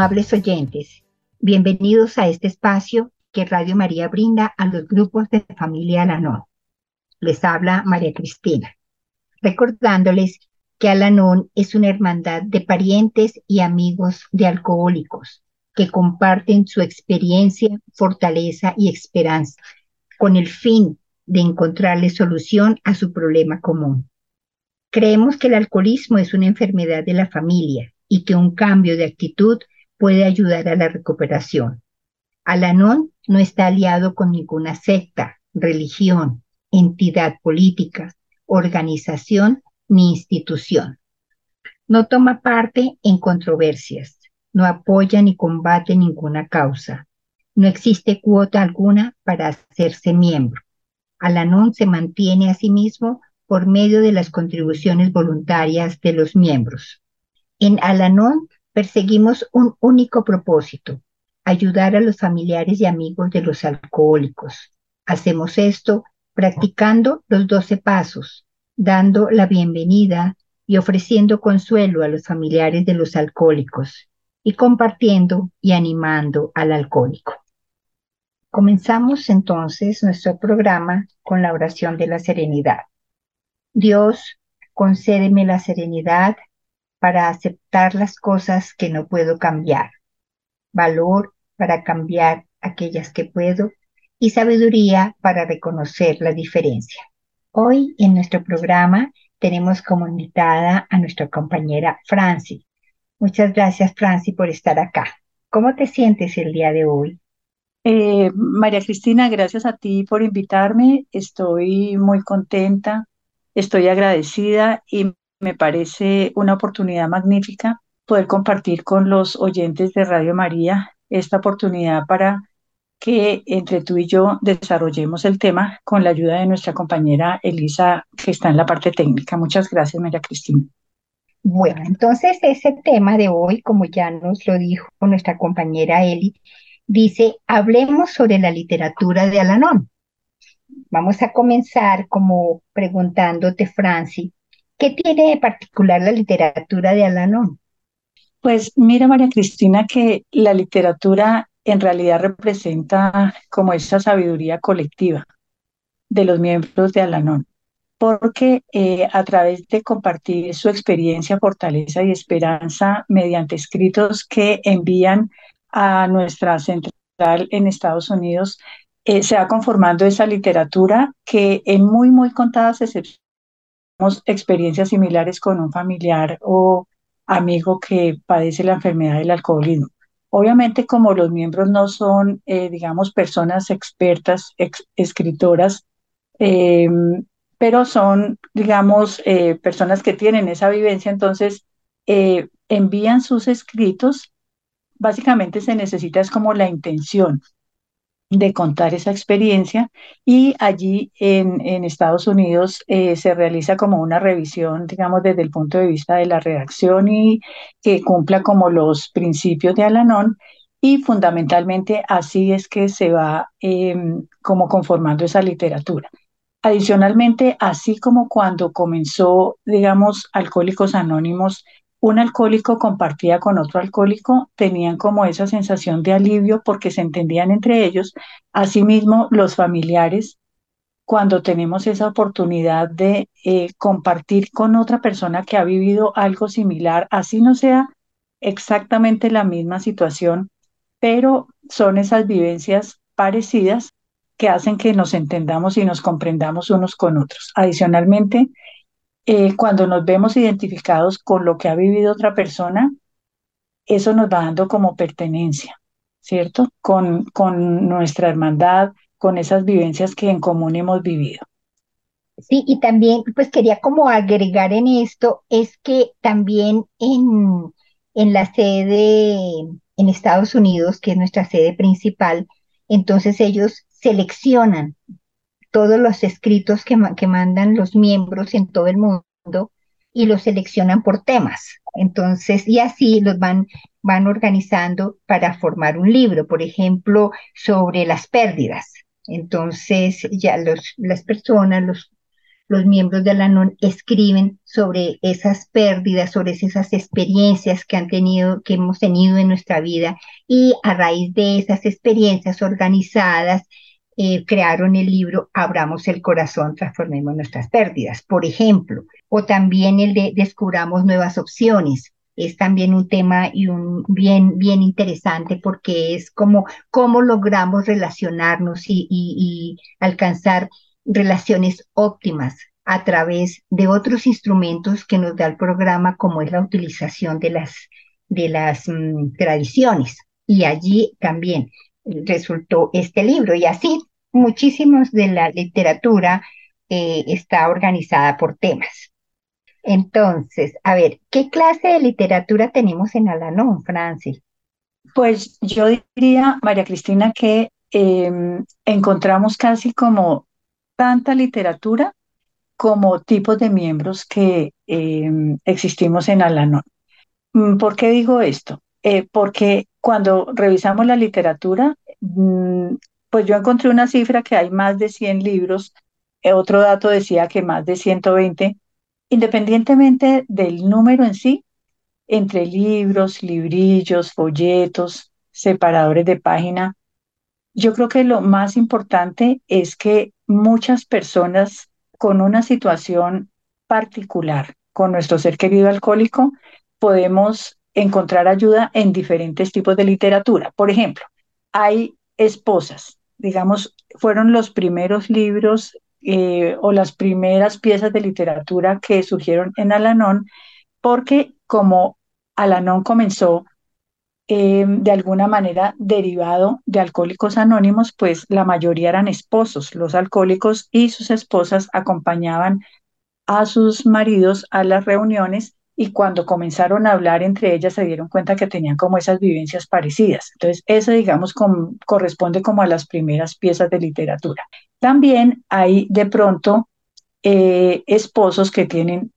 Amables oyentes, bienvenidos a este espacio que Radio María brinda a los grupos de familia Alanón. Les habla María Cristina, recordándoles que Alanón es una hermandad de parientes y amigos de alcohólicos que comparten su experiencia, fortaleza y esperanza con el fin de encontrarle solución a su problema común. Creemos que el alcoholismo es una enfermedad de la familia y que un cambio de actitud puede ayudar a la recuperación. Alanón no está aliado con ninguna secta, religión, entidad política, organización ni institución. No toma parte en controversias, no apoya ni combate ninguna causa. No existe cuota alguna para hacerse miembro. Alanón se mantiene a sí mismo por medio de las contribuciones voluntarias de los miembros. En Alanón perseguimos un único propósito, ayudar a los familiares y amigos de los alcohólicos. Hacemos esto practicando los doce pasos, dando la bienvenida y ofreciendo consuelo a los familiares de los alcohólicos y compartiendo y animando al alcohólico. Comenzamos entonces nuestro programa con la oración de la serenidad. Dios, concédeme la serenidad para aceptar las cosas que no puedo cambiar, valor para cambiar aquellas que puedo y sabiduría para reconocer la diferencia. Hoy en nuestro programa tenemos como invitada a nuestra compañera Franci. Muchas gracias Franci por estar acá. ¿Cómo te sientes el día de hoy? Eh, María Cristina, gracias a ti por invitarme. Estoy muy contenta Estoy agradecida y me parece una oportunidad magnífica poder compartir con los oyentes de Radio María esta oportunidad para que entre tú y yo desarrollemos el tema con la ayuda de nuestra compañera Elisa, que está en la parte técnica. Muchas gracias, María Cristina. Bueno, entonces ese tema de hoy, como ya nos lo dijo nuestra compañera Eli, dice, hablemos sobre la literatura de Alanón. Vamos a comenzar como preguntándote, Franci, ¿qué tiene de particular la literatura de Alanón? Pues mira, María Cristina, que la literatura en realidad representa como esa sabiduría colectiva de los miembros de Alanón, porque eh, a través de compartir su experiencia, fortaleza y esperanza mediante escritos que envían a nuestra central en Estados Unidos, eh, se va conformando esa literatura que en muy, muy contadas excepciones experiencias similares con un familiar o amigo que padece la enfermedad del alcoholismo. Obviamente, como los miembros no son, eh, digamos, personas expertas, escritoras, em, pero son, digamos, eh, personas que tienen esa vivencia, entonces envían sus escritos. Básicamente se necesita es como la intención, de contar esa experiencia y allí en, en Estados Unidos eh, se realiza como una revisión, digamos, desde el punto de vista de la redacción y que cumpla como los principios de Alanón y fundamentalmente así es que se va em, como conformando esa literatura. Adicionalmente, así como cuando comenzó, digamos, Alcohólicos Anónimos un alcohólico compartía con otro alcohólico, tenían como esa sensación de alivio porque se entendían entre ellos. Asimismo, los familiares, cuando tenemos esa oportunidad de eh, compartir con otra persona que ha vivido algo similar, así no sea exactamente la misma situación, pero son esas vivencias parecidas que hacen que nos entendamos y nos comprendamos unos con otros. Adicionalmente, eh, cuando nos vemos identificados con lo que ha vivido otra persona, eso nos va dando como pertenencia, ¿cierto? Con, con nuestra hermandad, con esas vivencias que en común hemos vivido. Sí, y también pues quería como agregar en esto, es que también en, en la sede en Estados Unidos, que es nuestra sede principal, entonces ellos seleccionan todos los escritos que, que mandan los miembros en todo el mundo y los seleccionan por temas. Entonces, y así los van, van organizando para formar un libro, por ejemplo, sobre las pérdidas. Entonces, ya los, las personas, los, los miembros de la NON escriben sobre esas pérdidas, sobre esas experiencias que han tenido, que hemos tenido en nuestra vida y a raíz de esas experiencias organizadas eh, crearon el libro Abramos el corazón, transformemos nuestras pérdidas, por ejemplo, o también el de Descubramos nuevas opciones. Es también un tema y un bien, bien interesante porque es como cómo logramos relacionarnos y alcanzar relaciones óptimas a través de otros instrumentos que nos da el programa, como es la utilización de las, de las mm, tradiciones. Y allí también resultó este libro. Y así, muchísimos de la literatura eh, está organizada por temas. Entonces, a ver, ¿qué clase de literatura tenemos en Alanón, Francis? Pues yo diría, María Cristina, que em, encontramos casi como tanta literatura como tipos de miembros que em, existimos en Alanon. Mm, ¿Por qué digo esto? Eh, porque cuando revisamos la literatura, mm, pues yo encontré una cifra que hay más de 100 libros, eh, otro dato decía que más de 120, independientemente del número en sí, entre libros, librillos, folletos, separadores de página, yo creo que lo más importante es que muchas personas con una situación particular, con nuestro ser querido alcohólico, podemos encontrar ayuda en diferentes tipos de literatura. Por ejemplo, hay esposas, digamos, fueron los primeros libros eh, o las primeras piezas de literatura que surgieron en Alanón, porque como Alanón comenzó eh, de alguna manera derivado de Alcohólicos Anónimos, pues la mayoría eran esposos. Los alcohólicos y sus esposas acompañaban a sus maridos a las reuniones y cuando comenzaron a hablar entre ellas se dieron cuenta que tenían como esas vivencias parecidas. Entonces, eso, digamos, corresponde como a las primeras piezas de literatura. También hay de pronto eh, esposos que tienen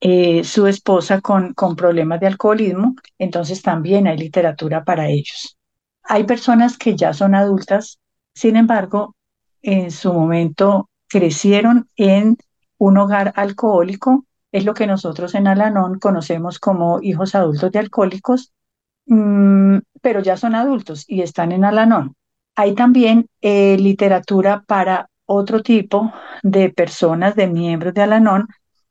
eh, su esposa con, con problemas de alcoholismo, entonces también hay literatura para ellos. Hay personas que ya son adultas, sin embargo, en su momento crecieron en un hogar alcohólico, es lo que nosotros en Alanón conocemos como hijos adultos de alcohólicos, mm, pero ya son adultos y están en Alanón. Hay también eh, literatura para otro tipo de personas, de miembros de Alanón,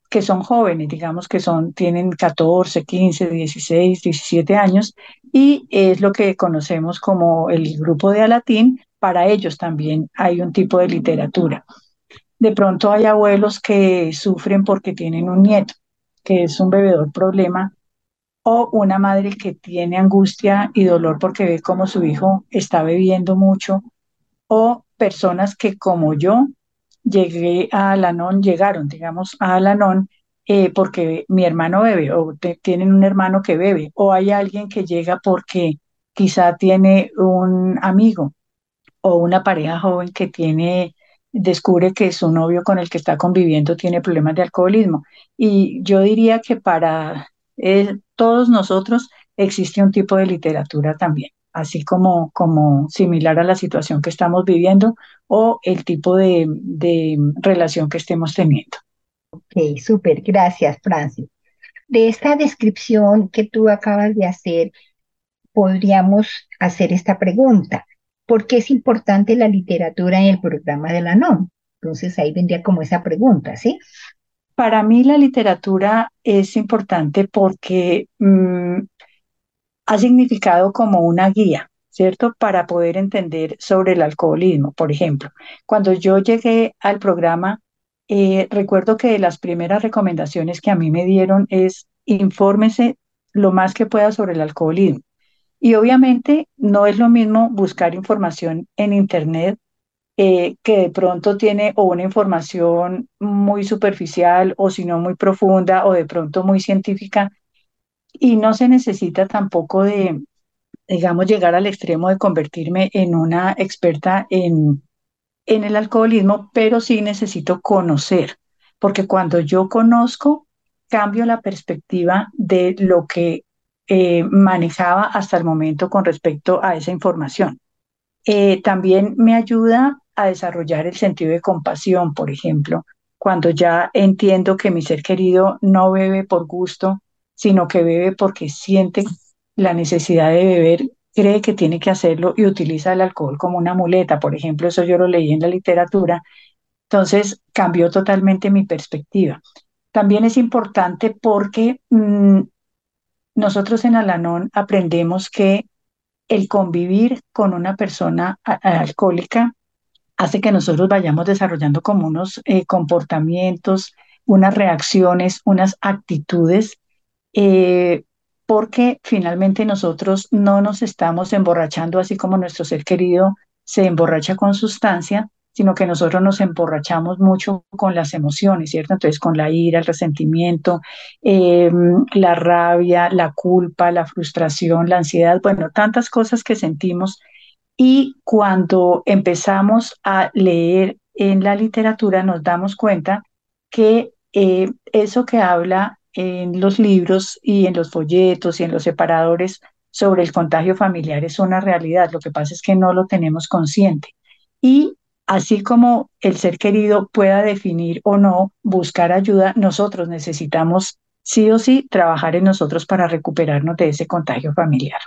que son jóvenes, digamos que son, tienen 14, 15, 16, 17 años, y es lo que conocemos como el grupo de Alatín, para ellos también hay un tipo de literatura. De pronto hay abuelos que sufren porque tienen un nieto, que es un bebedor problema, o una madre que tiene angustia y dolor porque ve cómo su hijo está bebiendo mucho, o personas que como yo llegué a Alanón, llegaron, digamos, a Alanón eh, porque mi hermano bebe o tienen un hermano que bebe o hay alguien que llega porque quizá tiene un amigo o una pareja joven que tiene descubre que su novio con el que está conviviendo tiene problemas de alcoholismo. Y yo diría que para todos nosotros existe un tipo de literatura también así como, como similar a la situación que estamos viviendo o el tipo de, de relación que estemos teniendo. Ok, súper, gracias, Francis. De esta descripción que tú acabas de hacer, podríamos hacer esta pregunta. ¿Por qué es importante la literatura en el programa de la NOM? Entonces ahí vendría como esa pregunta, ¿sí? Para mí la literatura es importante porque mm, ha significado como una guía, ¿cierto? Para poder entender sobre el alcoholismo. Por ejemplo, cuando yo llegué al programa, eh, recuerdo que las primeras recomendaciones que a mí me dieron es infórmese lo más que pueda sobre el alcoholismo. Y obviamente no es lo mismo buscar información en Internet eh, que de pronto tiene o una información muy superficial o si no muy profunda o de pronto muy científica. Y no se necesita tampoco de, digamos, llegar al extremo de convertirme en una experta en, en el alcoholismo, pero sí necesito conocer, porque cuando yo conozco, cambio la perspectiva de lo que eh, manejaba hasta el momento con respecto a esa información. Eh, también me ayuda a desarrollar el sentido de compasión, por ejemplo, cuando ya entiendo que mi ser querido no bebe por gusto, sino que bebe porque siente la necesidad de beber, cree que tiene que hacerlo y utiliza el alcohol como una muleta, por ejemplo, eso yo lo leí en la literatura, entonces cambió totalmente mi perspectiva. También es importante porque mm, nosotros en Alanón aprendemos que el convivir con una persona alcohólica hace que nosotros vayamos desarrollando como unos eh, comportamientos, unas reacciones, unas actitudes, eh, porque finalmente nosotros no nos estamos emborrachando así como nuestro ser querido se emborracha con sustancia, sino que nosotros nos emborrachamos mucho con las emociones, ¿cierto? Entonces, con la ira, el resentimiento, em, la rabia, la culpa, la frustración, la ansiedad, bueno, tantas cosas que sentimos. Y cuando empezamos a leer en la literatura, nos damos cuenta que eh, eso que habla en los libros y en los folletos y en los separadores sobre el contagio familiar es una realidad. Lo que pasa es que no lo tenemos consciente. Y así como el ser querido pueda definir o no buscar ayuda, nosotros necesitamos sí o sí trabajar en nosotros para recuperarnos de ese contagio familiar.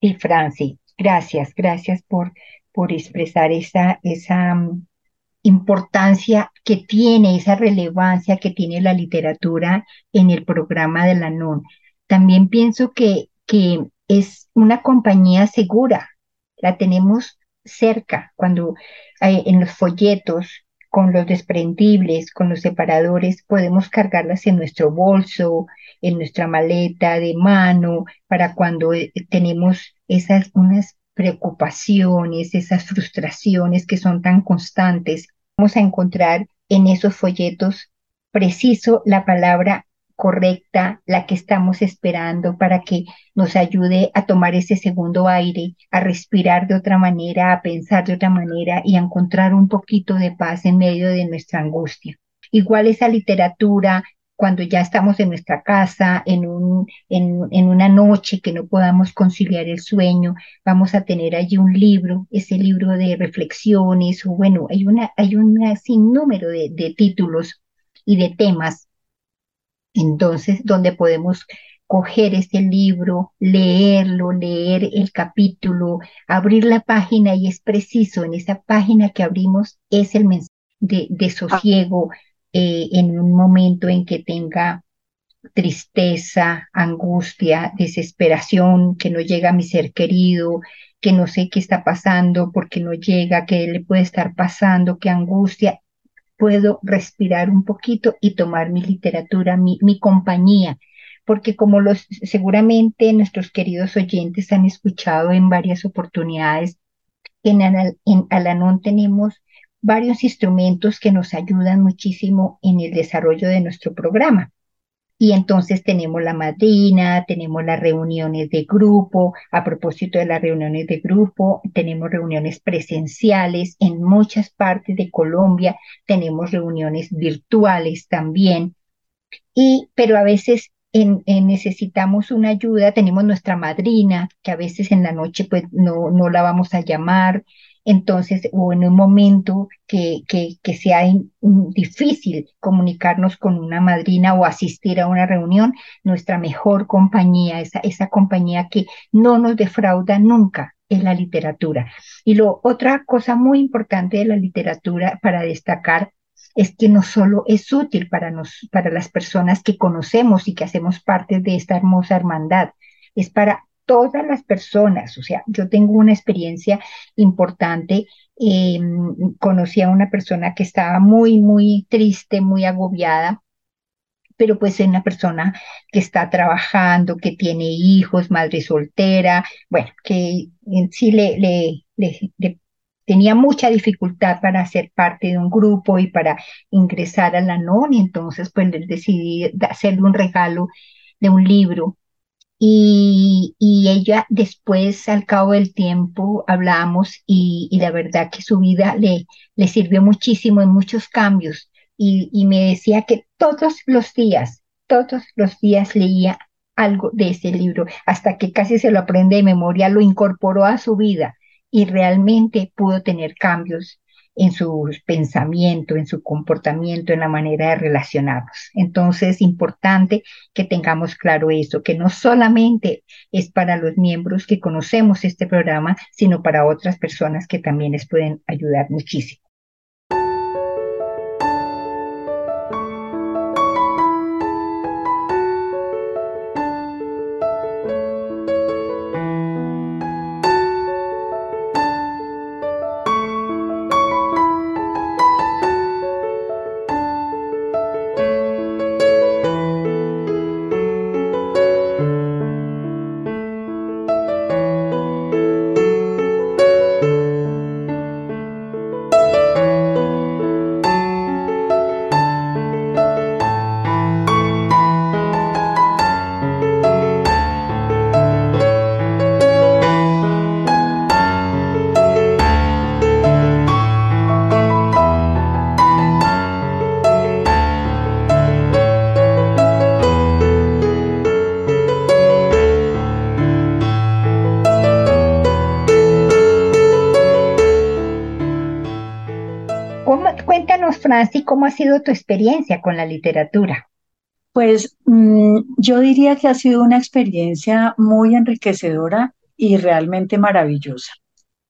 Y Franci, gracias, gracias por, por expresar esa, esa mm, importancia que tiene, esa relevancia que tiene la literatura en el programa de la NUN. También pienso que, que es una compañía segura, la tenemos cerca, cuando en los folletos, con los desprendibles, con los separadores, podemos cargarlas en nuestro bolso, en nuestra maleta de mano, para cuando eh, tenemos esas unas preocupaciones, esas frustraciones que son tan constantes. Vamos a encontrar en esos folletos preciso la palabra correcta, la que estamos esperando para que nos ayude a tomar ese segundo aire, a respirar de otra manera, a pensar de otra manera y a encontrar un poquito de paz en medio de nuestra angustia. Igual esa literatura, cuando ya estamos en nuestra casa, en, un, en, en, una noche que no podamos conciliar el sueño, vamos a tener allí un libro, ese libro de reflexiones, o bueno, hay una, hay un sinnúmero de, de títulos y de temas entonces, donde podemos coger este libro, leerlo, leer el capítulo, abrir la página y es preciso, en esa página que abrimos es el mensaje de, sosiego eh, en un momento en que tenga tristeza, angustia, desesperación, que no llega mi ser querido, que no sé qué está pasando, porque no llega, qué le puede estar pasando, qué angustia puedo respirar un poquito y tomar mi literatura, mi, compañía, porque como los seguramente nuestros queridos oyentes han escuchado en varias oportunidades, en, en Alanón tenemos varios instrumentos que nos ayudan muchísimo en el desarrollo de nuestro programa. Y entonces tenemos la madrina, tenemos las reuniones de grupo. A propósito de las reuniones de grupo, tenemos reuniones presenciales en muchas partes de Colombia, tenemos reuniones virtuales también. Y, pero a veces en, necesitamos una ayuda, tenemos nuestra madrina, que a veces en la noche pues no, no la vamos a llamar, entonces, o en un momento que, que, que sea difícil comunicarnos con una madrina o asistir a una reunión, nuestra mejor compañía, esa, esa compañía que no nos defrauda nunca, es la literatura. Y lo, otra cosa muy importante de la literatura para destacar es que no solo es útil para, nos, para las personas que conocemos y que hacemos parte de esta hermosa hermandad, es para todas las personas. O sea, yo tengo una experiencia importante. Eh, conocí a una persona que estaba muy, muy triste, muy agobiada pero pues es una persona que está trabajando, que tiene hijos, madre soltera, bueno, que en sí le, tenía mucha dificultad para ser parte de un grupo y para ingresar a la NON, entonces pues decidí hacerle un regalo de un libro y, ella después, al cabo del tiempo, hablamos y, la verdad que su vida le, le sirvió muchísimo en muchos cambios. Y, y me decía que todos los días, todos los días leía algo de ese libro, hasta que casi se lo aprende de memoria, lo incorporó a su vida y realmente pudo tener cambios en su pensamiento, en su comportamiento, en la manera de relacionarnos. Entonces, es importante que tengamos claro eso, que no solamente es para los miembros que conocemos este programa, sino para otras personas que también les pueden ayudar muchísimo. ¿Cómo ha sido tu experiencia con la literatura? Pues mm, yo diría que ha sido una experiencia muy enriquecedora y realmente maravillosa.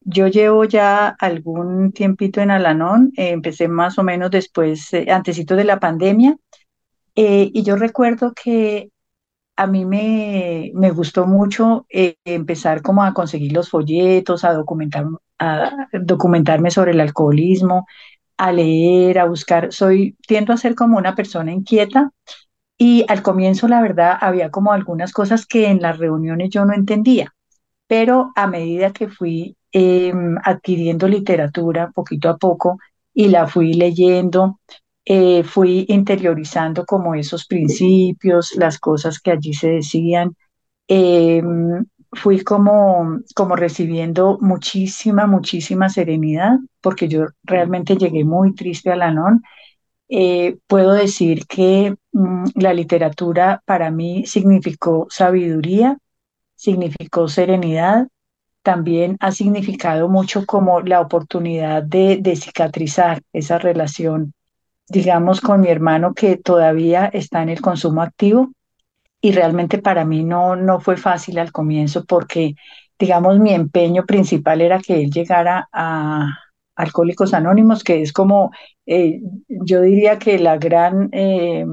Yo llevo ya algún tiempito en Alanón, eh, empecé más o menos después, eh, antesito de la pandemia, eh, y yo recuerdo que a mí me, me gustó mucho empezar como a conseguir los folletos, a, documentar, a documentarme sobre el alcoholismo, a leer, a buscar. Soy, tiendo a ser como una persona inquieta y al comienzo, la verdad, había como algunas cosas que en las reuniones yo no entendía, pero a medida que fui em, adquiriendo literatura poquito a poco y la fui leyendo, eh, fui interiorizando como esos principios, las cosas que allí se decían. Em, fui como, como recibiendo muchísima, muchísima serenidad, porque yo realmente llegué muy triste a Lanón. Eh, puedo decir que mm, la literatura para mí significó sabiduría, significó serenidad, también ha significado mucho como la oportunidad de, de cicatrizar esa relación, digamos, con mi hermano que todavía está en el consumo activo y realmente para mí no, no fue fácil al comienzo porque, digamos, mi empeño principal era que él llegara a Alcohólicos Anónimos, que es como, eh, yo diría que la gran eh,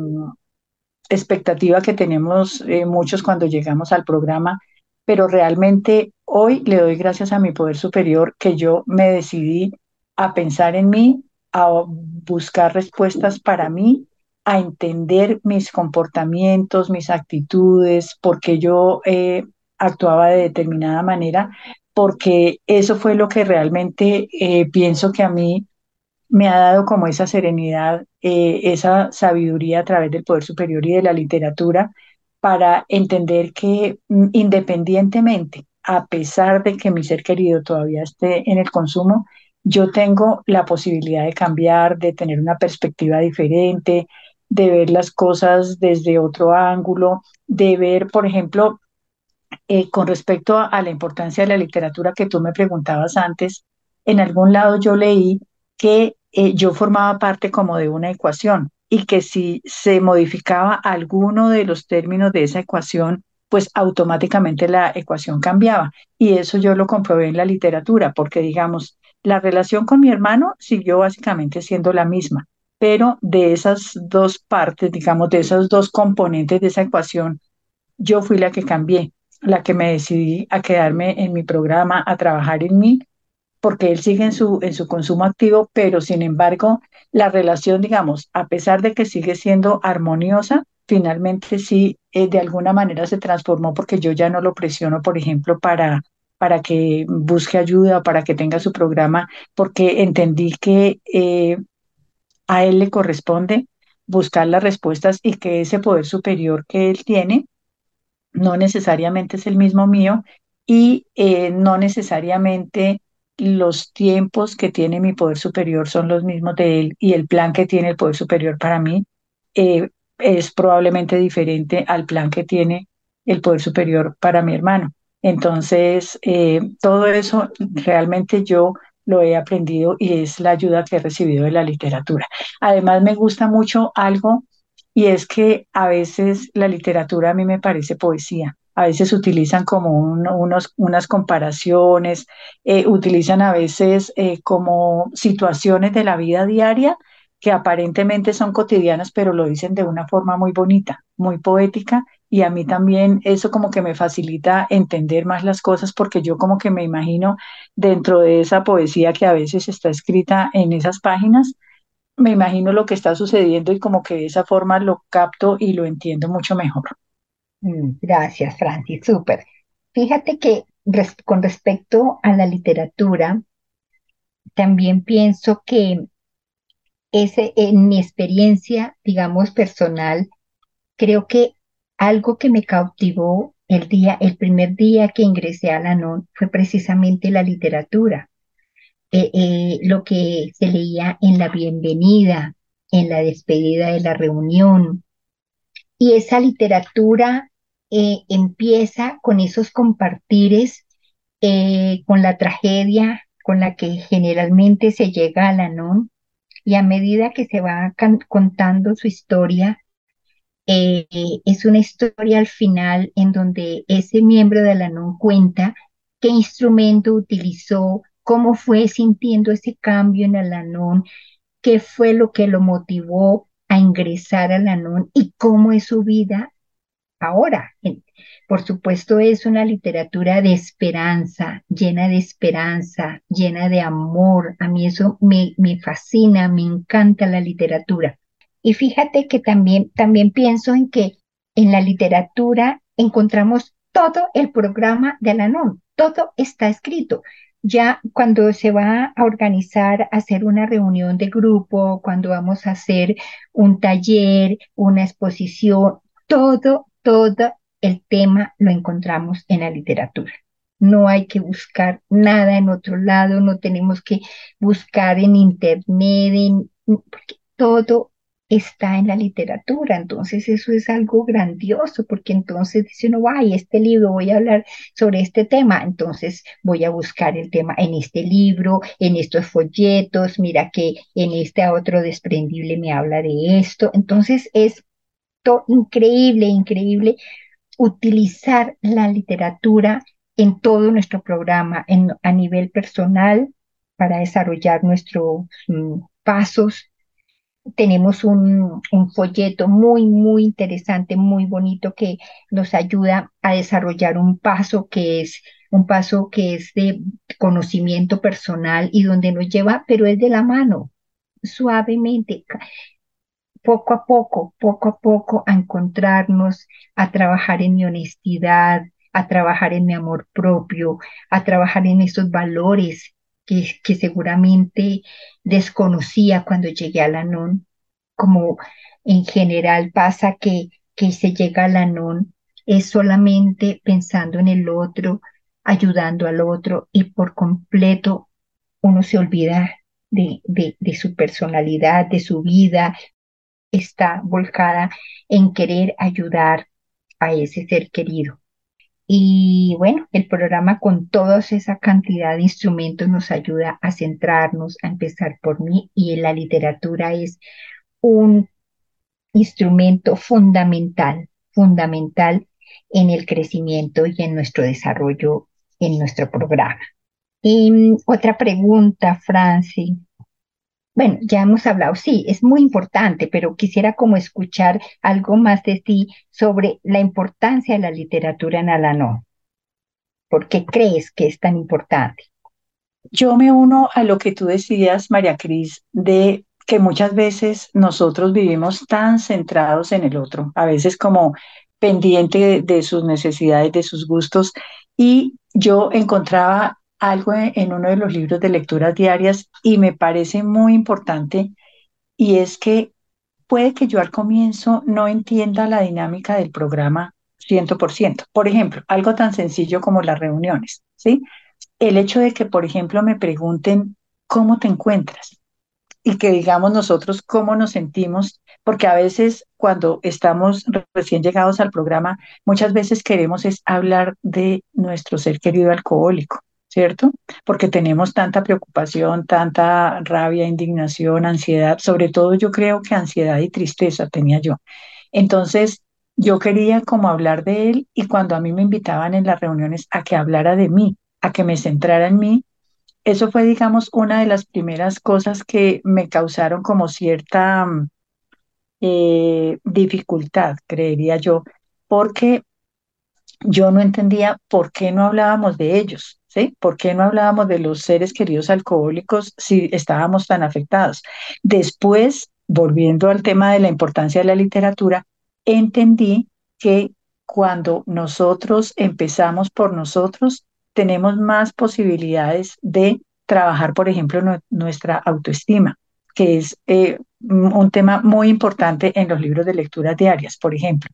expectativa que tenemos eh, muchos cuando llegamos al programa, pero realmente hoy le doy gracias a mi poder superior que yo me decidí a pensar en mí, a buscar respuestas para mí a entender mis comportamientos, mis actitudes, porque yo eh, actuaba de determinada manera, porque eso fue lo que realmente eh, pienso que a mí me ha dado como esa serenidad, eh, esa sabiduría a través del poder superior y de la literatura para entender que mm, independientemente, a pesar de que mi ser querido todavía esté en el consumo, yo tengo la posibilidad de cambiar, de tener una perspectiva diferente, de ver las cosas desde otro ángulo, de ver, por ejemplo, eh, con respecto a, la importancia de la literatura que tú me preguntabas antes, en algún lado yo leí que eh, yo formaba parte como de una ecuación y que si se modificaba alguno de los términos de esa ecuación, pues automáticamente la ecuación cambiaba. Y eso yo lo comprobé en la literatura, porque digamos, la relación con mi hermano siguió básicamente siendo la misma, pero de esas dos partes, digamos, de esos dos componentes de esa ecuación, yo fui la que cambié, la que me decidí a quedarme en mi programa, a trabajar en mí, porque él sigue en su, en su consumo activo, pero sin embargo, la relación, digamos, a pesar de que sigue siendo armoniosa, finalmente sí, eh, de alguna manera se transformó porque yo ya no lo presiono, por ejemplo, para para que busque ayuda, para que tenga su programa, porque entendí que eh, a él le corresponde buscar las respuestas y que ese poder superior que él tiene no necesariamente es el mismo mío y eh, no necesariamente los tiempos que tiene mi poder superior son los mismos de él y el plan que tiene el poder superior para mí eh, es probablemente diferente al plan que tiene el poder superior para mi hermano. Entonces, eh, todo eso realmente yo lo he aprendido y es la ayuda que he recibido de la literatura. Además, me gusta mucho algo y es que a veces la literatura a mí me parece poesía. A veces utilizan como unos, unas comparaciones, eh, utilizan a veces eh, como situaciones de la vida diaria que aparentemente son cotidianas, pero lo dicen de una forma muy bonita, muy poética, y a mí también eso como que me facilita entender más las cosas porque yo como que me imagino dentro de esa poesía que a veces está escrita en esas páginas, me imagino lo que está sucediendo y como que de esa forma lo capto y lo entiendo mucho mejor. Mm, gracias, Francis, súper. Fíjate que con respecto a la literatura, también pienso que ese, en mi experiencia, digamos, personal, creo que algo que me cautivó el día, el primer día que ingresé a la NON fue precisamente la literatura. Eh, eh, lo que se leía en la bienvenida, en la despedida de la reunión. Y esa literatura eh, empieza con esos compartires, con la tragedia con la que generalmente se llega a la NON, y a medida que se va contando su historia, es una historia al final en donde ese miembro de la NON cuenta qué instrumento utilizó, cómo fue sintiendo ese cambio en el ANON, qué fue lo que lo motivó a ingresar al ANON y cómo es su vida ahora. Por supuesto, es una literatura de esperanza, llena de esperanza, llena de amor. A mí eso me fascina, me encanta la literatura. Y fíjate que también, también pienso en que en la literatura encontramos todo el programa de ANON, todo está escrito ya cuando se va a organizar, hacer una reunión de grupo, cuando vamos a hacer un taller, una exposición, todo, todo el tema lo encontramos en la literatura. No hay que buscar nada en otro lado, no tenemos que buscar en internet, en, porque todo está en la literatura. Entonces eso es algo grandioso porque entonces dice uno, ay, este libro, voy a hablar sobre este tema, entonces voy a buscar el tema en este libro, en estos folletos, mira que en este otro desprendible me habla de esto. Entonces es increíble, increíble utilizar la literatura en todo nuestro programa, en, a nivel personal, para desarrollar nuestros mm, pasos tenemos un, folleto muy, muy interesante, muy bonito que nos ayuda a desarrollar un paso que es un paso que es de conocimiento personal y donde nos lleva, pero es de la mano, suavemente, poco a poco, poco a poco a encontrarnos, a trabajar en mi honestidad, a trabajar en mi amor propio, a trabajar en esos valores que, seguramente desconocía cuando llegué a la como en general pasa que, que se llega a la es solamente pensando en el otro, ayudando al otro y por completo uno se olvida de, de, su personalidad, de su vida, está volcada en querer ayudar a ese ser querido. Y bueno, el programa con toda esa cantidad de instrumentos nos ayuda a centrarnos, a empezar por mí y la literatura es un instrumento fundamental, fundamental en el crecimiento y en nuestro desarrollo en nuestro programa. Y mm, otra pregunta, Franci. Bueno, ya hemos hablado, sí, es muy importante, pero quisiera como escuchar algo más de ti sobre la importancia de la literatura en Alanón. ¿Por qué crees que es tan importante? Yo me uno a lo que tú decías, María Cris, de que muchas veces nosotros vivimos tan centrados en el otro, a veces como pendiente de, sus necesidades, de sus gustos, y yo encontraba algo en uno de los libros de lecturas diarias y me parece muy importante y es que puede que yo al comienzo no entienda la dinámica del programa 100%. Por ejemplo, algo tan sencillo como las reuniones, ¿sí? El hecho de que, por ejemplo, me pregunten cómo te encuentras y que digamos nosotros cómo nos sentimos, porque a veces cuando estamos recién llegados al programa, muchas veces queremos es hablar de nuestro ser querido alcohólico ¿cierto? Porque tenemos tanta preocupación, tanta rabia, indignación, ansiedad, sobre todo yo creo que ansiedad y tristeza tenía yo. Entonces, yo quería como hablar de él y cuando a mí me invitaban en las reuniones a que hablara de mí, a que me centrara en mí, eso fue, digamos, una de las primeras cosas que me causaron como cierta mm, eh, dificultad, creería yo, porque yo no entendía por qué no hablábamos de ellos, ¿sí? ¿Por qué no hablábamos de los seres queridos alcohólicos si estábamos tan afectados? Después, volviendo al tema de la importancia de la literatura, entendí que cuando nosotros empezamos por nosotros, tenemos más posibilidades de trabajar, por ejemplo, nuestra autoestima, que es eh, un tema muy importante en los libros de lectura diarias, por ejemplo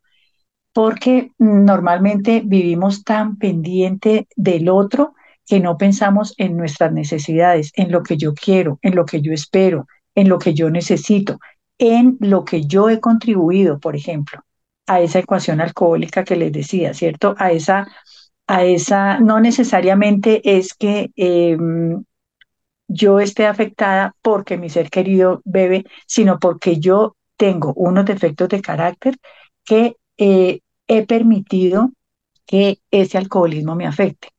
porque normalmente vivimos tan pendiente del otro que no pensamos en nuestras necesidades, en lo que yo quiero, en lo que yo espero, en lo que yo necesito, en lo que yo he contribuido, por ejemplo, a esa ecuación alcohólica que les decía, ¿cierto? A esa, a esa, no necesariamente es que em, yo esté afectada porque mi ser querido bebe, sino porque yo tengo unos defectos de carácter que eh, he permitido que ese alcoholismo me afecte.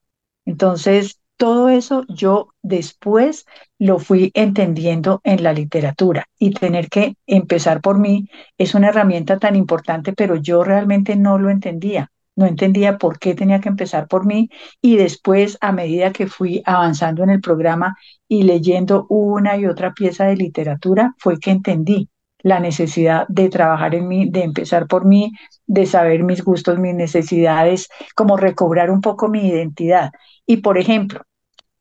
Entonces, todo eso yo después lo fui entendiendo en la literatura y tener que empezar por mí es una herramienta tan importante, pero yo realmente no lo entendía. No entendía por qué tenía que empezar por mí y después, a medida que fui avanzando en el programa y leyendo una y otra pieza de literatura, fue que entendí la necesidad de trabajar en mí, de empezar por mí, de saber mis gustos, mis necesidades, como recobrar un poco mi identidad. Y por ejemplo,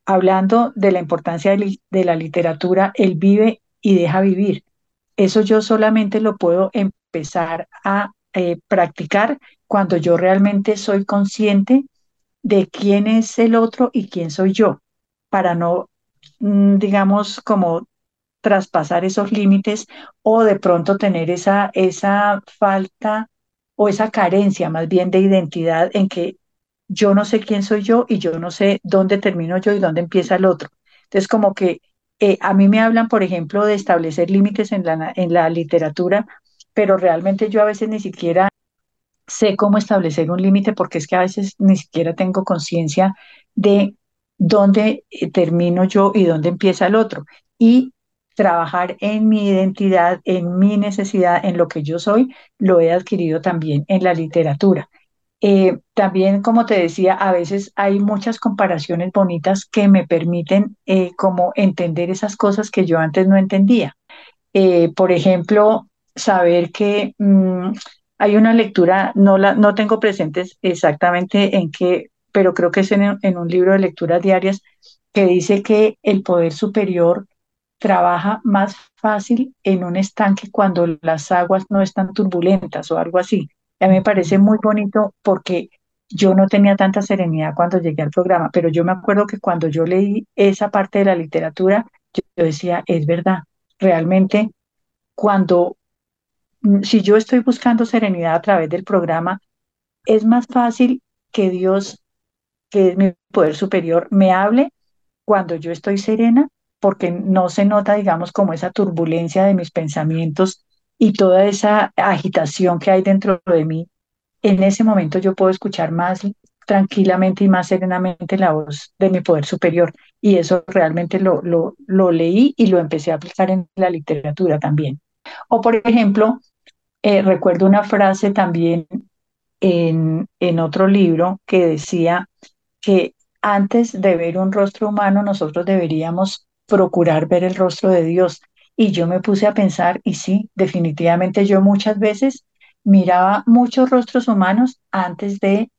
hablando de la importancia de, la literatura, él vive y deja vivir. Eso yo solamente lo puedo empezar a eh, practicar cuando yo realmente soy consciente de quién es el otro y quién soy yo, para no, mm, digamos, como traspasar esos límites o de pronto tener esa, esa falta o esa carencia más bien de identidad en que yo no sé quién soy yo y yo no sé dónde termino yo y dónde empieza el otro. Entonces, como que eh, a mí me hablan, por ejemplo, de establecer límites en la, en la literatura, pero realmente yo a veces ni siquiera sé cómo establecer un límite porque es que a veces ni siquiera tengo conciencia de dónde eh, termino yo y dónde empieza el otro. Y trabajar en mi identidad, en mi necesidad, en lo que yo soy, lo he adquirido también en la literatura. Eh, también, como te decía, a veces hay muchas comparaciones bonitas que me permiten eh, como entender esas cosas que yo antes no entendía. Eh, por ejemplo, saber que mm, hay una lectura, no, la, no tengo presentes exactamente en qué, pero creo que es en, en un libro de lecturas diarias que dice que el poder superior trabaja más fácil en un estanque cuando las aguas no están turbulentas o algo así. A mí me parece muy bonito porque yo no tenía tanta serenidad cuando llegué al programa, pero yo me acuerdo que cuando yo leí esa parte de la literatura, yo, decía, es verdad, realmente cuando, mm, si yo estoy buscando serenidad a través del programa, es más fácil que Dios, que es mi poder superior, me hable cuando yo estoy serena porque no se nota, digamos, como esa turbulencia de mis pensamientos y toda esa agitación que hay dentro de mí. En ese momento yo puedo escuchar más tranquilamente y más serenamente la voz de mi poder superior. Y eso realmente lo, lo, lo leí y lo empecé a aplicar en la literatura también. O por ejemplo, eh, recuerdo una frase también en, en otro libro que decía que antes de ver un rostro humano, nosotros deberíamos procurar ver el rostro de Dios. Y yo me puse a pensar, y sí, definitivamente yo muchas veces miraba muchos rostros humanos antes de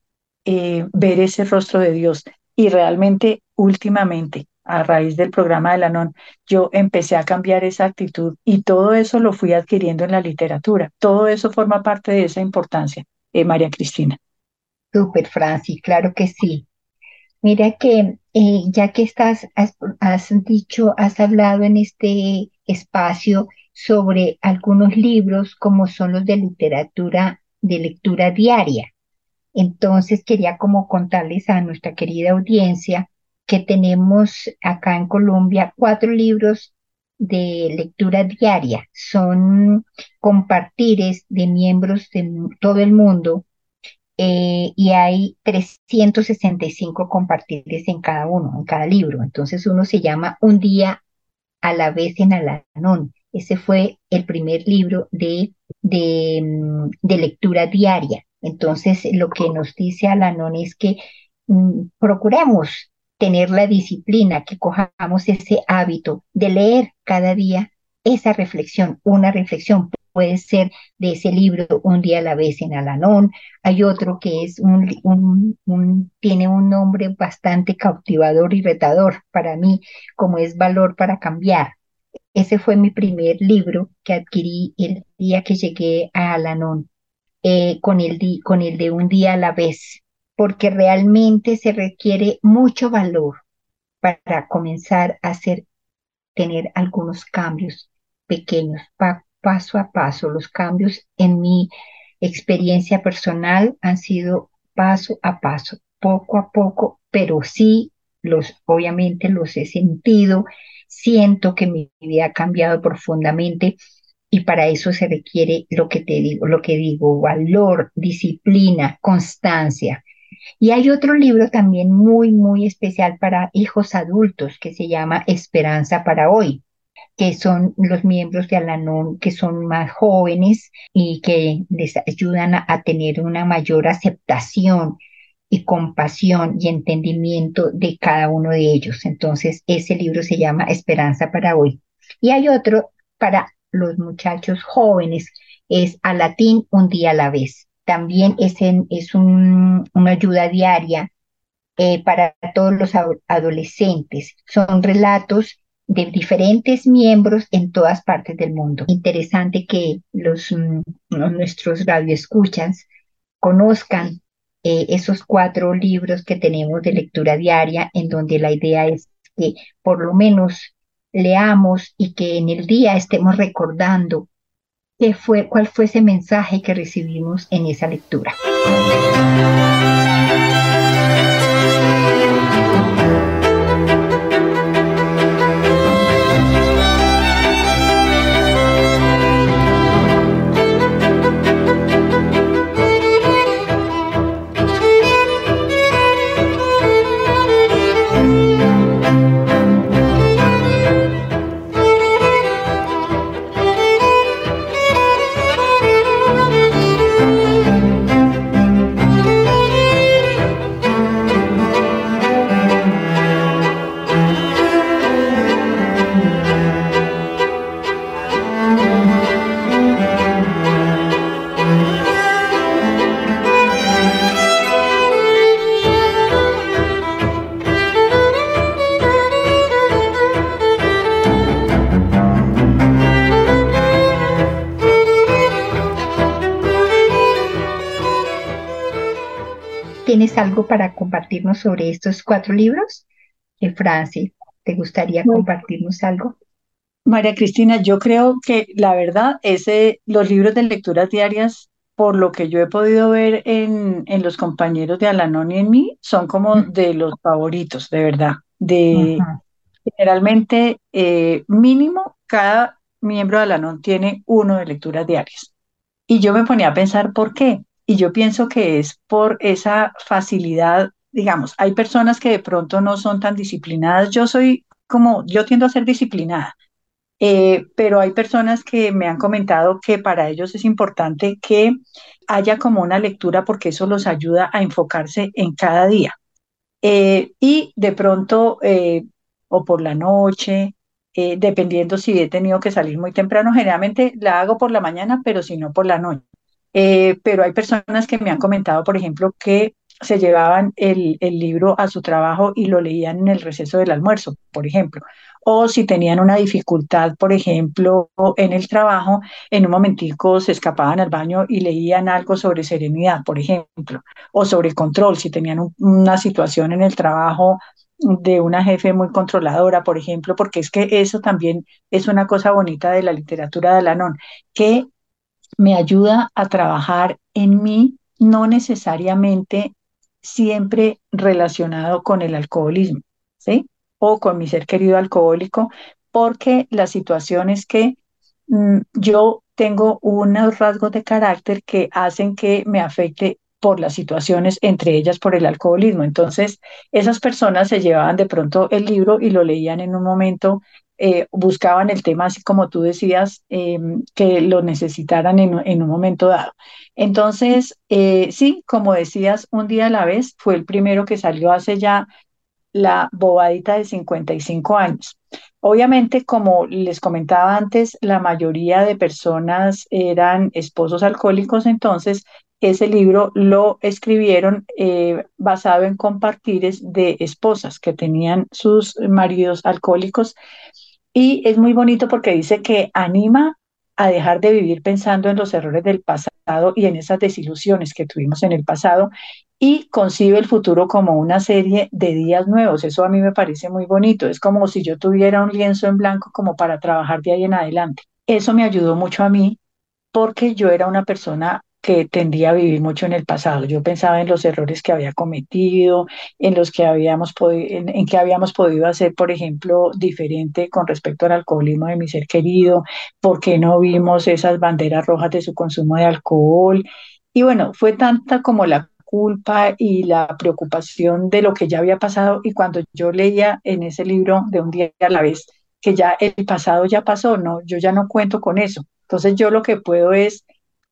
eh, ver ese rostro de Dios. Y realmente, últimamente, a raíz del programa de la yo empecé a cambiar esa actitud y todo eso lo fui adquiriendo en la literatura. Todo eso forma parte de esa importancia, eh, María Cristina. Súper, Francis, claro que sí. Mira que eh, ya que estás, has, dicho, has hablado en este espacio sobre algunos libros como son los de literatura, de lectura diaria. Entonces quería como contarles a nuestra querida audiencia que tenemos acá en Colombia cuatro libros de lectura diaria. Son compartires de miembros de todo el mundo eh, y hay 365 compartires en cada uno, en cada libro. Entonces uno se llama Un día a la vez en Alanón. Ese fue el primer libro de, de, mm, de lectura diaria. Entonces lo que nos dice Alanón es que mm, procuremos tener la disciplina, que cojamos ese hábito de leer cada día esa reflexión, una reflexión puede ser de ese libro Un día a la vez en Alanón. Hay otro que es un, tiene un nombre bastante cautivador y retador para mí, como es Valor para Cambiar. Ese fue mi primer libro que adquirí el día que llegué a Alanón, eh, con, el con el de Un día a la vez, porque realmente se requiere mucho valor para comenzar a hacer, tener algunos cambios pequeños, paso a paso. Los cambios en mi experiencia personal han sido paso a paso, poco a poco, pero sí los, obviamente los he sentido, siento que mi vida ha cambiado profundamente y para eso se requiere lo que te digo, lo que digo, valor, disciplina, constancia. Y hay otro libro también muy, muy especial para hijos adultos que se llama Esperanza para hoy que son los miembros de Alanon que son más jóvenes y que les ayudan a, tener una mayor aceptación y compasión y entendimiento de cada uno de ellos. Entonces, ese libro se llama Esperanza para hoy. Y hay otro para los muchachos jóvenes, es a latín un día a la vez. También es, es una ayuda diaria eh, para todos los adolescentes. Son relatos de diferentes miembros en todas partes del mundo. Interesante que los, mm, nuestros radioescuchas conozcan eh, esos cuatro libros que tenemos de lectura diaria, en donde la idea es que por lo menos leamos y que en el día estemos recordando qué fue, cuál fue ese mensaje que recibimos en esa lectura. ¿Tienes algo para compartirnos sobre estos cuatro libros? Eh, Francis, ¿te gustaría compartirnos algo? María Cristina, yo creo que la verdad es los libros de lecturas diarias, por lo que yo he podido ver en, en los compañeros de Alanón y en mí, son como de los favoritos, de verdad. De generalmente eh, mínimo cada miembro de Alanón tiene uno de lecturas diarias. Y yo me ponía a pensar por qué. Y yo pienso que es por esa facilidad, digamos, hay personas que de pronto no son tan disciplinadas. Yo soy como, yo tiendo a ser disciplinada, eh, pero hay personas que me han comentado que para ellos es importante que haya como una lectura porque eso los ayuda a enfocarse en cada día. Eh, y de pronto, eh, o por la noche, dependiendo si he tenido que salir muy temprano, generalmente la hago por la mañana, pero si no por la noche. Eh, pero hay personas que me han comentado, por ejemplo, que se llevaban el, libro a su trabajo y lo leían en el receso del almuerzo, por ejemplo. O si tenían una dificultad, por ejemplo, en el trabajo, en un momentico se escapaban al baño y leían algo sobre serenidad, por ejemplo, o sobre control, si tenían una situación en el trabajo de una jefe muy controladora, por ejemplo, porque es que eso también es una cosa bonita de la literatura de Alanón, que me ayuda a trabajar en mí, no necesariamente siempre relacionado con el alcoholismo, ¿sí? O con mi ser querido alcohólico, porque la situación es que mm, yo tengo unos rasgos de carácter que hacen que me afecte por las situaciones, entre ellas por el alcoholismo. Entonces, esas personas se llevaban de pronto el libro y lo leían en un momento, eh, buscaban el tema así como tú decías, em, que lo necesitaran en, en, un momento dado. Entonces, eh, sí, como decías, un día a la vez fue el primero que salió hace ya la bobadita de 55 años. Obviamente, como les comentaba antes, la mayoría de personas eran esposos alcohólicos, entonces ese libro lo escribieron eh, basado en compartires de esposas que tenían sus maridos alcohólicos. Y es muy bonito porque dice que anima a dejar de vivir pensando en los errores del pasado y en esas desilusiones que tuvimos en el pasado y concibe el futuro como una serie de días nuevos. Eso a mí me parece muy bonito. Es como si yo tuviera un lienzo en blanco como para trabajar de ahí en adelante. Eso me ayudó mucho a mí porque yo era una persona que tendía a vivir mucho en el pasado. Yo pensaba en los errores que había cometido, en los que habíamos podido, en, en habíamos podido hacer, por ejemplo, diferente con respecto al alcoholismo de mi ser querido, por qué no vimos esas banderas rojas de su consumo de alcohol. Y bueno, fue tanta como la culpa y la preocupación de lo que ya había pasado. Y cuando yo leía en ese libro de un día a la vez, que ya el pasado ya pasó, no, yo ya no cuento con eso. Entonces yo lo que puedo es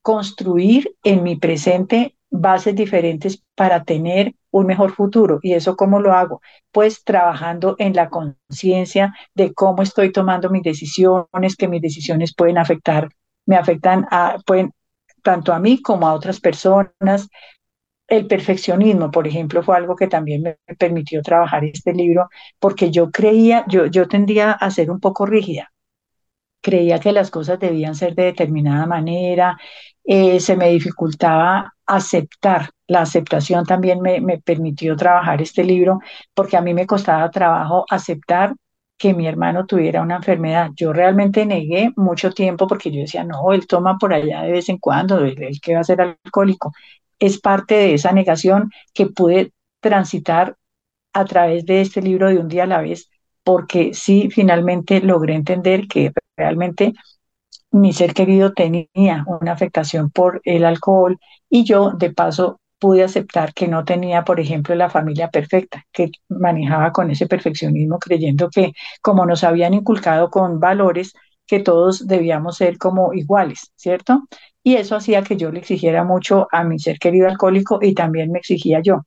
construir en mi presente bases diferentes para tener un mejor futuro. ¿Y eso cómo lo hago? Pues trabajando en la conciencia de cómo estoy tomando mis decisiones, que mis decisiones pueden afectar, me afectan pueden, tanto a mí como a otras personas. El perfeccionismo, por ejemplo, fue algo que también me permitió trabajar este libro, porque yo creía, yo, yo tendía a ser un poco rígida creía que las cosas debían ser de determinada manera, eh, se me dificultaba aceptar. La aceptación también me, me permitió trabajar este libro porque a mí me costaba trabajo aceptar que mi hermano tuviera una enfermedad. Yo realmente negué mucho tiempo porque yo decía, no, él toma por allá de vez en cuando, él, que va a ser alcohólico. Es parte de esa negación que pude transitar a través de este libro de un día a la vez, porque sí, finalmente logré entender que realmente mi ser querido tenía una afectación por el alcohol y yo de paso pude aceptar que no tenía, por ejemplo, la familia perfecta, que manejaba con ese perfeccionismo creyendo que como nos habían inculcado con valores, que todos debíamos ser como iguales, ¿cierto? Y eso hacía que yo le exigiera mucho a mi ser querido alcohólico y también me exigía yo.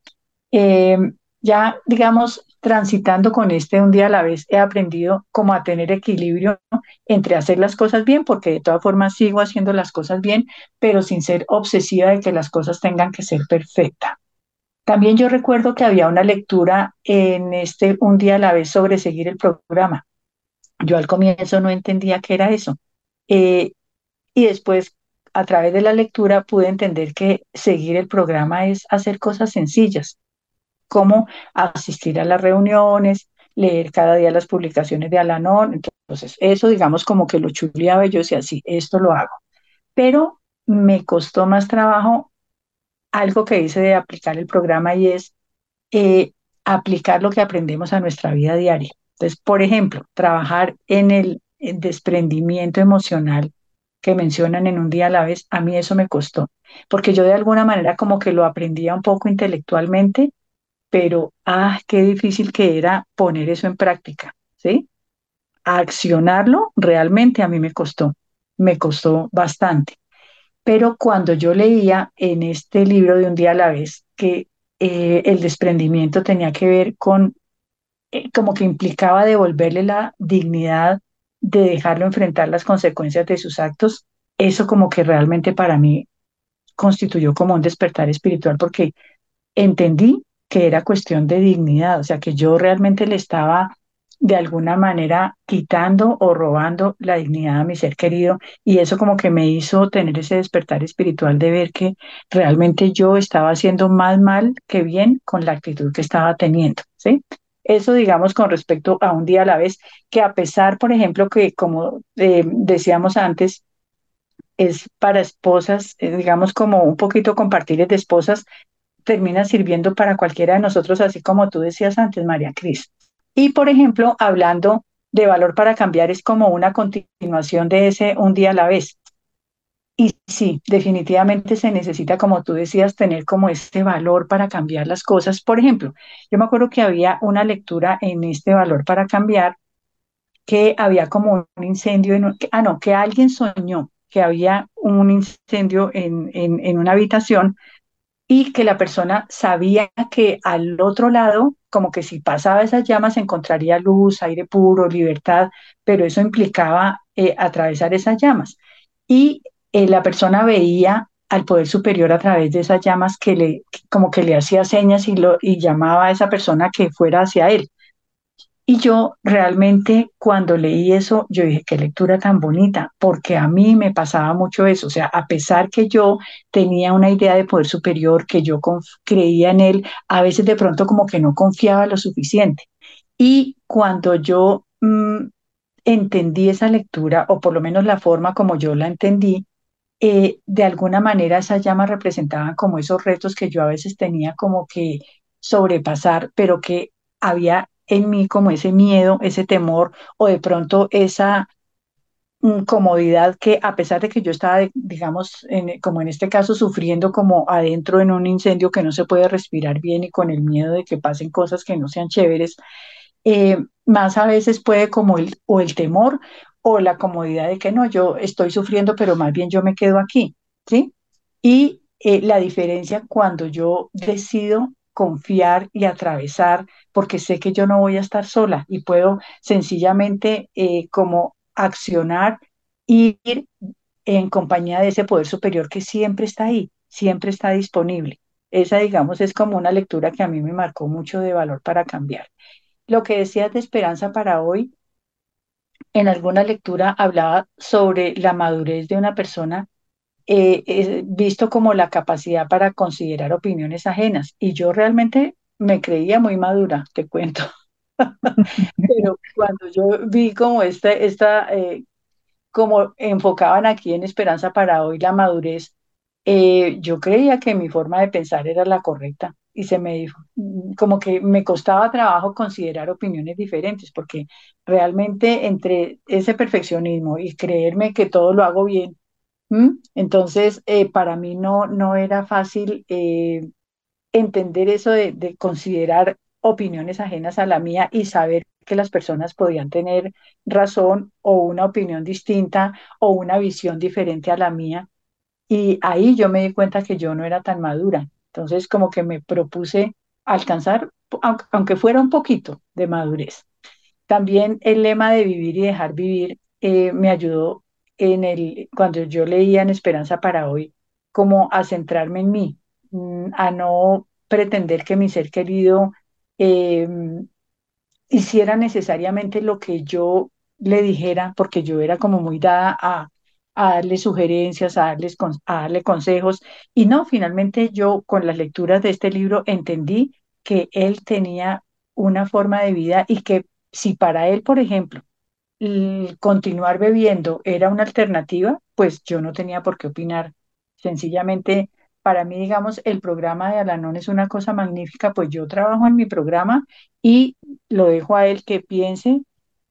Eh, ya, digamos, transitando con este un día a la vez, he aprendido como a tener equilibrio entre hacer las cosas bien, porque de todas formas sigo haciendo las cosas bien, pero sin ser obsesiva de que las cosas tengan que ser perfectas. También yo recuerdo que había una lectura en este un día a la vez sobre seguir el programa. Yo al comienzo no entendía qué era eso. Eh, y después, a través de la lectura, pude entender que seguir el programa es hacer cosas sencillas cómo asistir a las reuniones, leer cada día las publicaciones de Alanón. Entonces, eso digamos como que lo chuleaba y yo decía, sí, esto lo hago. Pero me costó más trabajo algo que hice de aplicar el programa y es eh, aplicar lo que aprendemos a nuestra vida diaria. Entonces, por ejemplo, trabajar en el desprendimiento emocional que mencionan en un día a la vez, a mí eso me costó, porque yo de alguna manera como que lo aprendía un poco intelectualmente, pero ah, qué difícil que era poner eso en práctica, ¿sí? Accionarlo realmente a mí me costó, me costó bastante. Pero cuando yo leía en este libro de un día a la vez que eh, el desprendimiento tenía que ver con, eh, como que implicaba devolverle la dignidad de dejarlo enfrentar las consecuencias de sus actos, eso como que realmente para mí constituyó como un despertar espiritual porque entendí que era cuestión de dignidad, o sea, que yo realmente le estaba de alguna manera quitando o robando la dignidad a mi ser querido y eso como que me hizo tener ese despertar espiritual de ver que realmente yo estaba haciendo más mal que bien con la actitud que estaba teniendo, ¿sí? Eso, digamos, con respecto a un día a la vez, que a pesar, por ejemplo, que como eh, decíamos antes, es para esposas, eh, digamos, como un poquito compartir de esposas, termina sirviendo para cualquiera de nosotros, así como tú decías antes, María Cris. Y, por ejemplo, hablando de valor para cambiar, es como una continuación de ese un día a la vez. Y sí, definitivamente se necesita, como tú decías, tener como este valor para cambiar las cosas. Por ejemplo, yo me acuerdo que había una lectura en este valor para cambiar que había como un incendio, en ah, no, que alguien soñó que había un incendio en, en, en una habitación y que la persona sabía que al otro lado, como que si pasaba esas llamas encontraría luz, aire puro, libertad, pero eso implicaba eh, atravesar esas llamas. Y eh, la persona veía al poder superior a través de esas llamas que le, como que le hacía señas y, lo, y llamaba a esa persona que fuera hacia él. Y yo realmente cuando leí eso, yo dije, qué lectura tan bonita, porque a mí me pasaba mucho eso. O sea, a pesar que yo tenía una idea de poder superior, que yo creía en él, a veces de pronto como que no confiaba lo suficiente. Y cuando yo mm, entendí esa lectura, o por lo menos la forma como yo la entendí, eh, de alguna manera esas llamas representaban como esos retos que yo a veces tenía como que sobrepasar, pero que había en mí como ese miedo, ese temor o de pronto esa comodidad que a pesar de que yo estaba, digamos, como en este caso, sufriendo como adentro en un incendio que no se puede respirar bien y con el miedo de que pasen cosas que no sean chéveres, eh, más a veces puede como el, o el temor o la comodidad de que no, yo estoy sufriendo, pero más bien yo me quedo aquí, ¿sí? Y eh, la diferencia cuando yo decido confiar y atravesar, porque sé que yo no voy a estar sola y puedo sencillamente eh, como accionar, ir en compañía de ese poder superior que siempre está ahí, siempre está disponible. Esa, digamos, es como una lectura que a mí me marcó mucho de valor para cambiar. Lo que decías de esperanza para hoy, en alguna lectura hablaba sobre la madurez de una persona eh, visto como la capacidad para considerar opiniones ajenas. Y yo realmente me creía muy madura, te cuento. Pero cuando yo vi como esta, esta eh, como enfocaban aquí en Esperanza para hoy la madurez, eh, yo creía que mi forma de pensar era la correcta y se me dijo, como que me costaba trabajo considerar opiniones diferentes, porque realmente entre ese perfeccionismo y creerme que todo lo hago bien, entonces, eh, para mí no, no era fácil eh, entender eso de, considerar opiniones ajenas a la mía y saber que las personas podían tener razón o una opinión distinta o una visión diferente a la mía. Y ahí yo me di cuenta que yo no era tan madura. Entonces, como que me propuse alcanzar, aunque fuera un poquito de madurez. También el lema de vivir y dejar vivir eh, me ayudó en el, cuando yo leía en Esperanza para hoy, como a centrarme en mí, mm, a no pretender que mi ser querido em, hiciera necesariamente lo que yo le dijera, porque yo era como muy dada a, darle sugerencias, a, darles, a darle consejos. Y no, finalmente yo con las lecturas de este libro entendí que él tenía una forma de vida y que si para él, por ejemplo, continuar bebiendo era una alternativa, pues yo no tenía por qué opinar. Sencillamente, para mí, digamos, el programa de Alanón es una cosa magnífica, pues yo trabajo en mi programa y lo dejo a él que piense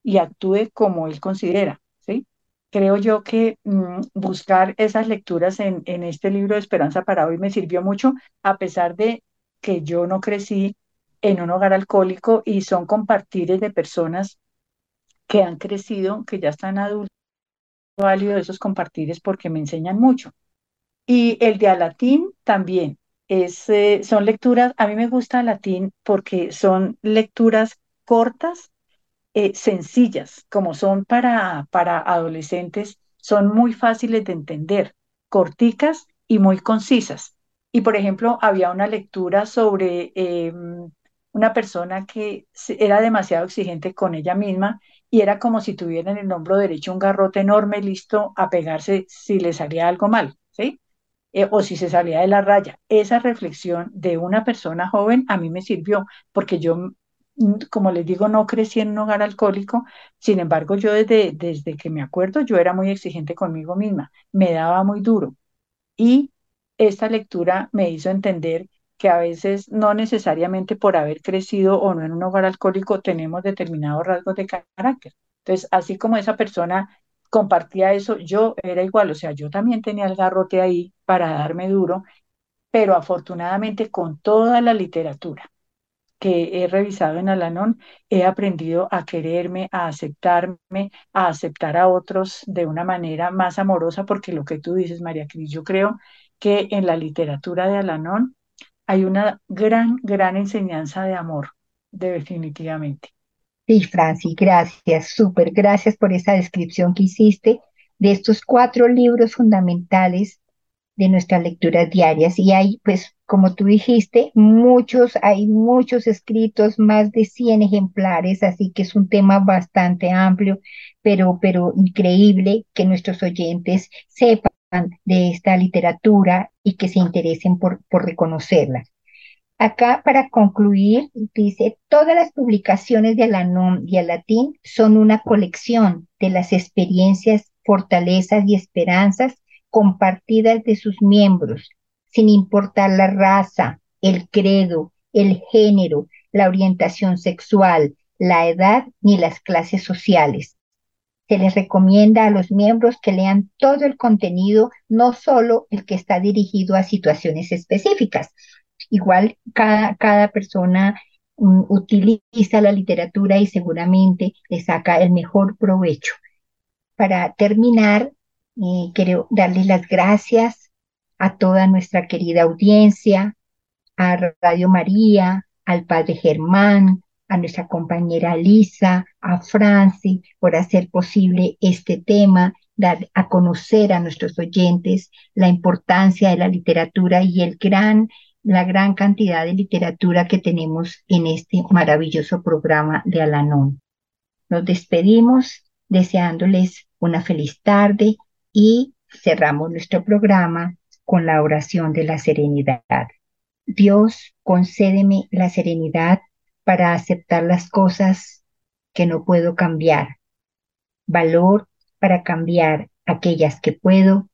y actúe como él considera, ¿sí? Creo yo que mm, buscar esas lecturas en, en este libro de Esperanza para hoy me sirvió mucho, a pesar de que yo no crecí en un hogar alcohólico y son compartires de personas que han crecido, que ya están adultos, válido esos compartires porque me enseñan mucho. Y el de latín también. Es, eh, son lecturas, a mí me gusta latín porque son lecturas cortas, eh, sencillas, como son para, para adolescentes, son muy fáciles de entender, corticas y muy concisas. Y por ejemplo, había una lectura sobre em, una persona que era demasiado exigente con ella misma y era como si tuviera en el hombro derecho un garrote enorme listo a pegarse si le salía algo mal, ¿sí? Eh, o si se salía de la raya. Esa reflexión de una persona joven a mí me sirvió porque yo, mm, como les digo, no crecí en un hogar alcohólico, sin embargo, yo desde, desde que me acuerdo, yo era muy exigente conmigo misma, me daba muy duro. Y esta lectura me hizo entender que a veces no necesariamente por haber crecido o no en un hogar alcohólico tenemos determinados rasgos de carácter. Entonces, así como esa persona compartía eso, yo era igual, o sea, yo también tenía el garrote ahí para darme duro, pero afortunadamente con toda la literatura que he revisado en Alanón, he aprendido a quererme, a aceptarme, a aceptar a otros de una manera más amorosa, porque lo que tú dices, María Cris, yo creo que en la literatura de Alanón hay una gran, gran enseñanza de amor, definitivamente. Sí, Franci, gracias, súper, gracias por esa descripción que hiciste de estos cuatro libros fundamentales de nuestras lecturas diarias. Y hay, pues, como tú dijiste, muchos, hay muchos escritos, más de 100 ejemplares, así que es un tema bastante amplio, pero, pero increíble que nuestros oyentes sepan de esta literatura y que se interesen por, por reconocerla. Acá, para concluir, dice, todas las publicaciones de Alanon y Alatín son una colección de las experiencias, fortalezas y esperanzas compartidas de sus miembros, sin importar la raza, el credo, el género, la orientación sexual, la edad ni las clases sociales. Se les recomienda a los miembros que lean todo el contenido, no solo el que está dirigido a situaciones específicas. Igual cada, cada persona mm, utiliza la literatura y seguramente le saca el mejor provecho. Para terminar, eh, quiero darles las gracias a toda nuestra querida audiencia, a Radio María, al Padre Germán, a nuestra compañera Lisa, a Franci, por hacer posible este tema, dar a conocer a nuestros oyentes la importancia de la literatura y el gran, la gran cantidad de literatura que tenemos en este maravilloso programa de Alanón. Nos despedimos deseándoles una feliz tarde y cerramos nuestro programa con la oración de la serenidad. Dios, concédeme la serenidad para aceptar las cosas que no puedo cambiar, valor para cambiar aquellas que puedo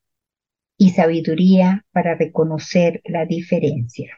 y sabiduría para reconocer la diferencia.